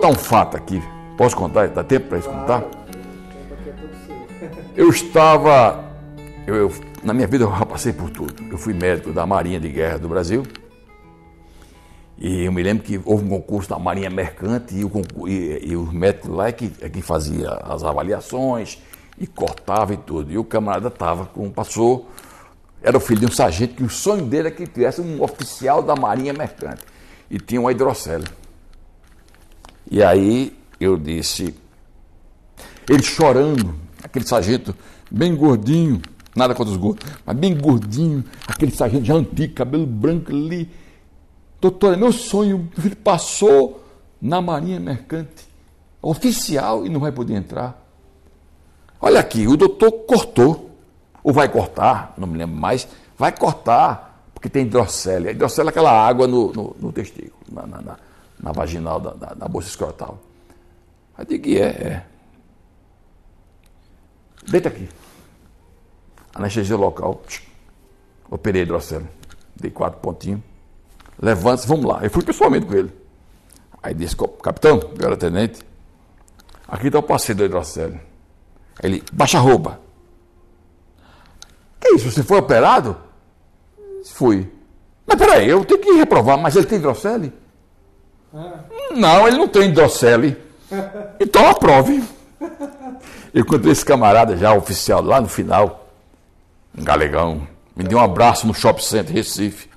Contar um fato aqui. Posso contar? Dá tempo para isso contar? Eu estava. Eu, eu, na minha vida eu já passei por tudo. Eu fui médico da Marinha de Guerra do Brasil. E eu me lembro que houve um concurso da Marinha Mercante e, o, e, e os médicos lá é que, é que fazia as avaliações e cortava e tudo. E o camarada estava com, passou, era o filho de um sargento que o sonho dele é que tivesse um oficial da Marinha Mercante. E tinha uma hidrocele. E aí eu disse, ele chorando, aquele sargento bem gordinho, nada contra os gordos, mas bem gordinho, aquele sargento já antigo, cabelo branco ali. Doutor, é meu sonho, ele passou na Marinha Mercante, oficial, e não vai poder entrar. Olha aqui, o doutor cortou, ou vai cortar, não me lembro mais, vai cortar, porque tem hidrocele. A hidrocele é aquela água no, no, no testículo, na, na, na na vaginal da, da, da bolsa escrotal. Aí digo, é, é. Deita aqui. Anestesia local. Operei hidrocelo. Dei quatro pontinhos. Levanta-se, vamos lá. Eu fui pessoalmente com ele. Aí disse, capitão, eu era tenente. Aqui está o passeio do hidrocelo. Ele, baixa a roupa. Que isso, você foi operado? Fui. Mas peraí, eu tenho que reprovar, mas ele tem hidrocele? Não, ele não tem hidrocele. Então aprove. Eu encontrei esse camarada já, oficial, lá no final, um galegão, me deu um abraço no shopping center Recife,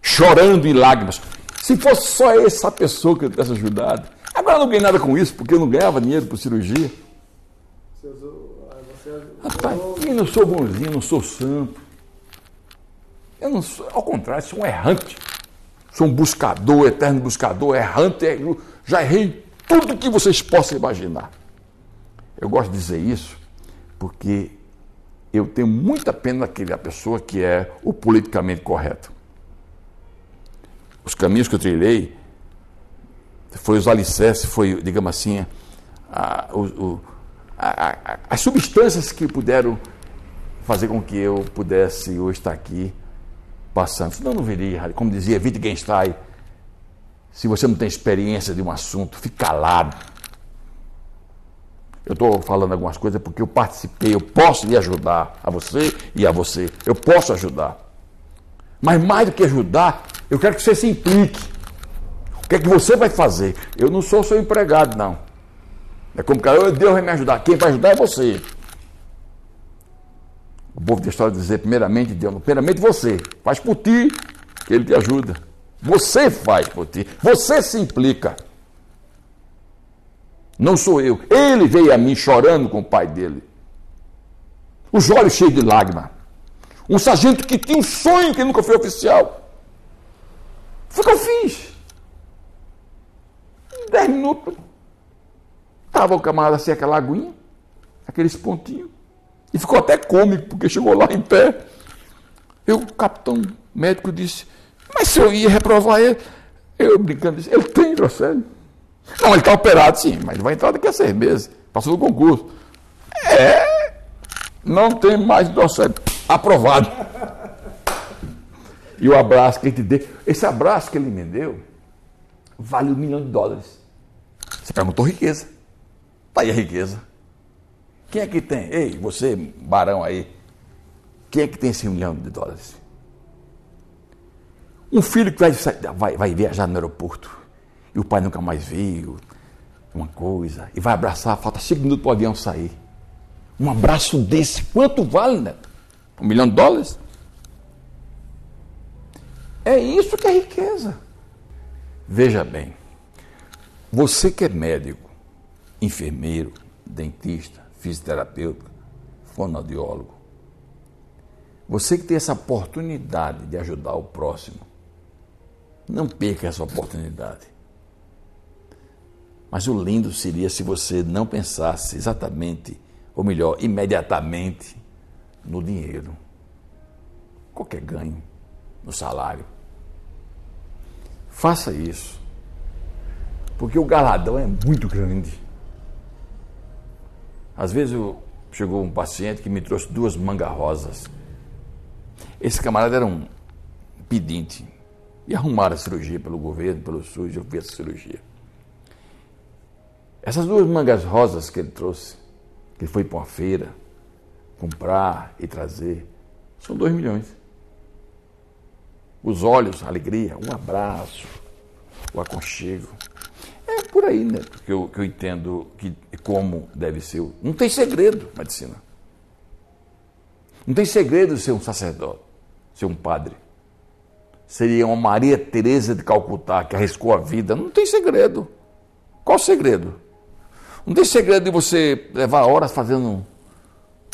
chorando em lágrimas. Se fosse só essa pessoa que eu tivesse ajudado. Agora eu não ganhei nada com isso, porque eu não ganhava dinheiro por cirurgia. Rapaz, eu não sou bonzinho, não sou santo. Eu não sou, ao contrário, sou um errante. Sou um buscador, eterno buscador, errante, já errei tudo que vocês possam imaginar. Eu gosto de dizer isso porque eu tenho muita pena daquela pessoa que é o politicamente correto. os caminhos que eu trilhei, foi os alicerces, foi, digamos assim, a, o, a, a, as substâncias que puderam fazer com que eu pudesse hoje estar aqui passando. Senão eu não viria, como dizia Wittgenstein, se você não tem experiência de um assunto, fique calado. Eu estou falando algumas coisas porque eu participei, eu posso lhe ajudar, a você e a você. Eu posso ajudar. Mas mais do que ajudar, eu quero que você se implique. O que é que você vai fazer? Eu não sou seu empregado, não. É como que Deus vai me ajudar. Quem vai ajudar é você. O povo da história dizer, primeiramente Deus, primeiramente você. Faz por ti, que Ele te ajuda. Você faz por ti. Você se implica. Não sou eu. Ele veio a mim chorando com o pai dele. Os olhos cheios de lágrimas. Um sargento que tinha um sonho que nunca foi oficial. Foi o que eu fiz. Dez minutos. Estava o camarada assim, aquela aguinha, aqueles pontinhos. E ficou até cômico, porque chegou lá em pé. Eu, o capitão médico disse, mas se eu ia reprovar ele, eu brincando, disse, ele tem hidrocélio. Não, ele está operado sim, mas vai entrar daqui a seis meses. Passou no concurso. É, não tem mais hidrocélio. Aprovado. E o abraço que ele te deu, esse abraço que ele me deu, vale um milhão de dólares. Você perguntou riqueza. Está aí a riqueza. Quem é que tem? Ei, você, barão aí, quem é que tem esse milhão de dólares? Um filho que vai, vai, vai viajar no aeroporto e o pai nunca mais viu, uma coisa, e vai abraçar, falta cinco minutos para o avião sair. Um abraço desse, quanto vale, né? Um milhão de dólares? É isso que é riqueza. Veja bem, você que é médico, enfermeiro, dentista, fisioterapeuta, fonoaudiólogo, você que tem essa oportunidade de ajudar o próximo, não perca essa oportunidade. Mas o lindo seria se você não pensasse exatamente, ou melhor, imediatamente, no dinheiro, qualquer ganho, no salário. Faça isso, porque o galadão é muito grande. Às vezes eu, chegou um paciente que me trouxe duas mangas rosas. Esse camarada era um pedinte. E arrumaram a cirurgia pelo governo, pelo SUS, eu fiz a cirurgia. Essas duas mangas rosas que ele trouxe, que ele foi para uma feira, comprar e trazer, são dois milhões. Os olhos, alegria, um abraço, o aconchego. Por aí, né? Que eu, que eu entendo que, como deve ser. Não tem segredo medicina. Não tem segredo ser um sacerdote, ser um padre. Seria uma Maria Teresa de Calcutá que arriscou a vida. Não tem segredo. Qual o segredo? Não tem segredo de você levar horas fazendo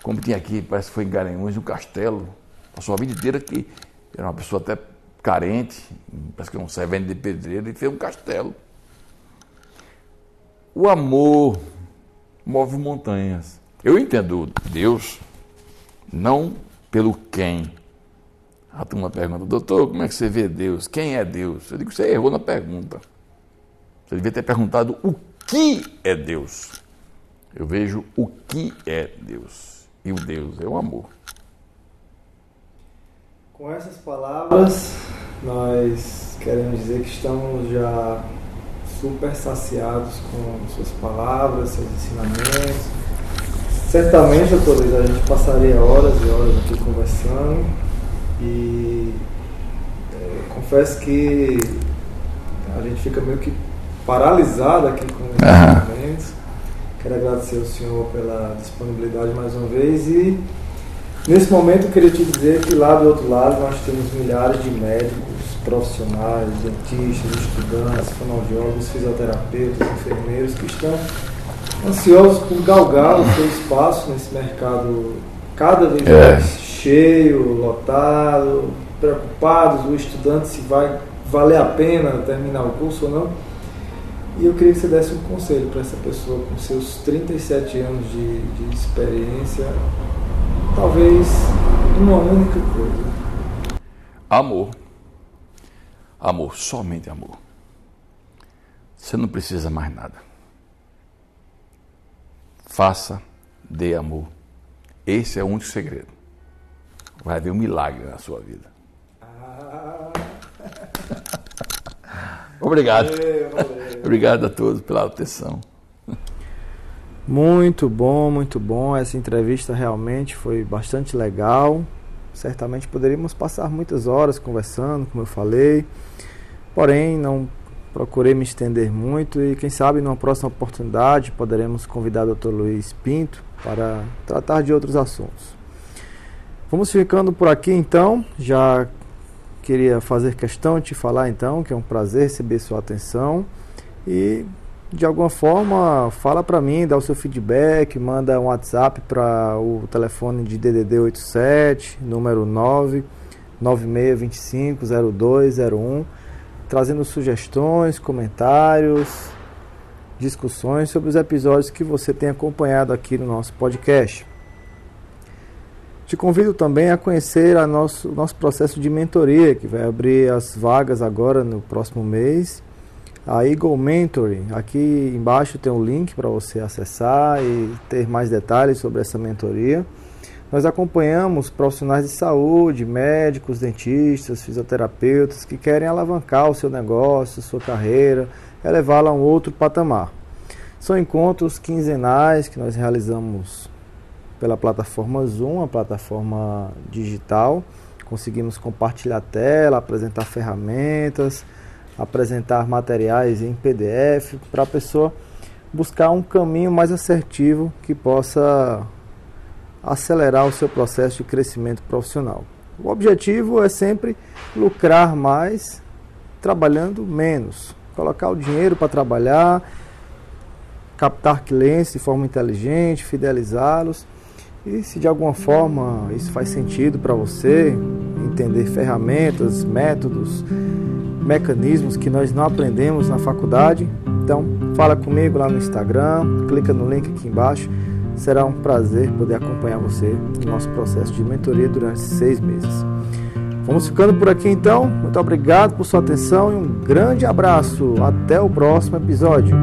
como tinha aqui, parece que foi em Garanhuns, no castelo, passou a vida inteira que era uma pessoa até carente, parece que é um servente de pedreiro, e fez um castelo. O amor move montanhas. Eu entendo Deus não pelo quem. A turma pergunta, doutor, como é que você vê Deus? Quem é Deus? Eu digo, você errou na pergunta. Você devia ter perguntado o que é Deus. Eu vejo o que é Deus e o Deus é o amor. Com essas palavras, nós queremos dizer que estamos já super saciados com suas palavras, seus ensinamentos. Certamente, doutor Luiz, a gente passaria horas e horas aqui conversando e é, confesso que a gente fica meio que paralisado aqui com os ensinamentos. Quero agradecer ao senhor pela disponibilidade mais uma vez e nesse momento eu queria te dizer que lá do outro lado nós temos milhares de médicos, profissionais, dentistas, estudantes, fonoaudiólogos, fisioterapeutas, enfermeiros que estão ansiosos por galgar o seu espaço nesse mercado cada vez é. mais cheio, lotado, preocupados, o estudante se vai valer a pena terminar o curso ou não. E eu queria que você desse um conselho para essa pessoa com seus 37 anos de, de experiência, talvez uma única coisa. Amor. Amor, somente amor. Você não precisa mais nada. Faça, dê amor. Esse é o único segredo. Vai haver um milagre na sua vida. Obrigado. Obrigado a todos pela atenção. Muito bom, muito bom. Essa entrevista realmente foi bastante legal. Certamente poderíamos passar muitas horas conversando, como eu falei. Porém, não procurei me estender muito e quem sabe numa próxima oportunidade poderemos convidar o Dr. Luiz Pinto para tratar de outros assuntos. Vamos ficando por aqui então. Já queria fazer questão de te falar então que é um prazer receber sua atenção e de alguma forma fala para mim, dá o seu feedback, manda um WhatsApp para o telefone de DDD 87, número 9 9625 0201 trazendo sugestões, comentários, discussões sobre os episódios que você tem acompanhado aqui no nosso podcast. Te convido também a conhecer o nosso, nosso processo de mentoria, que vai abrir as vagas agora no próximo mês. A Eagle Mentoring, aqui embaixo tem um link para você acessar e ter mais detalhes sobre essa mentoria. Nós acompanhamos profissionais de saúde, médicos, dentistas, fisioterapeutas que querem alavancar o seu negócio, sua carreira, elevá-la a um outro patamar. São encontros quinzenais que nós realizamos pela plataforma Zoom, a plataforma digital. Conseguimos compartilhar tela, apresentar ferramentas, apresentar materiais em PDF para a pessoa buscar um caminho mais assertivo que possa acelerar o seu processo de crescimento profissional. O objetivo é sempre lucrar mais trabalhando menos, colocar o dinheiro para trabalhar, captar clientes de forma inteligente, fidelizá-los. E se de alguma forma isso faz sentido para você, entender ferramentas, métodos, mecanismos que nós não aprendemos na faculdade, então fala comigo lá no Instagram, clica no link aqui embaixo Será um prazer poder acompanhar você no nosso processo de mentoria durante seis meses. Vamos ficando por aqui então. Muito obrigado por sua atenção e um grande abraço. Até o próximo episódio.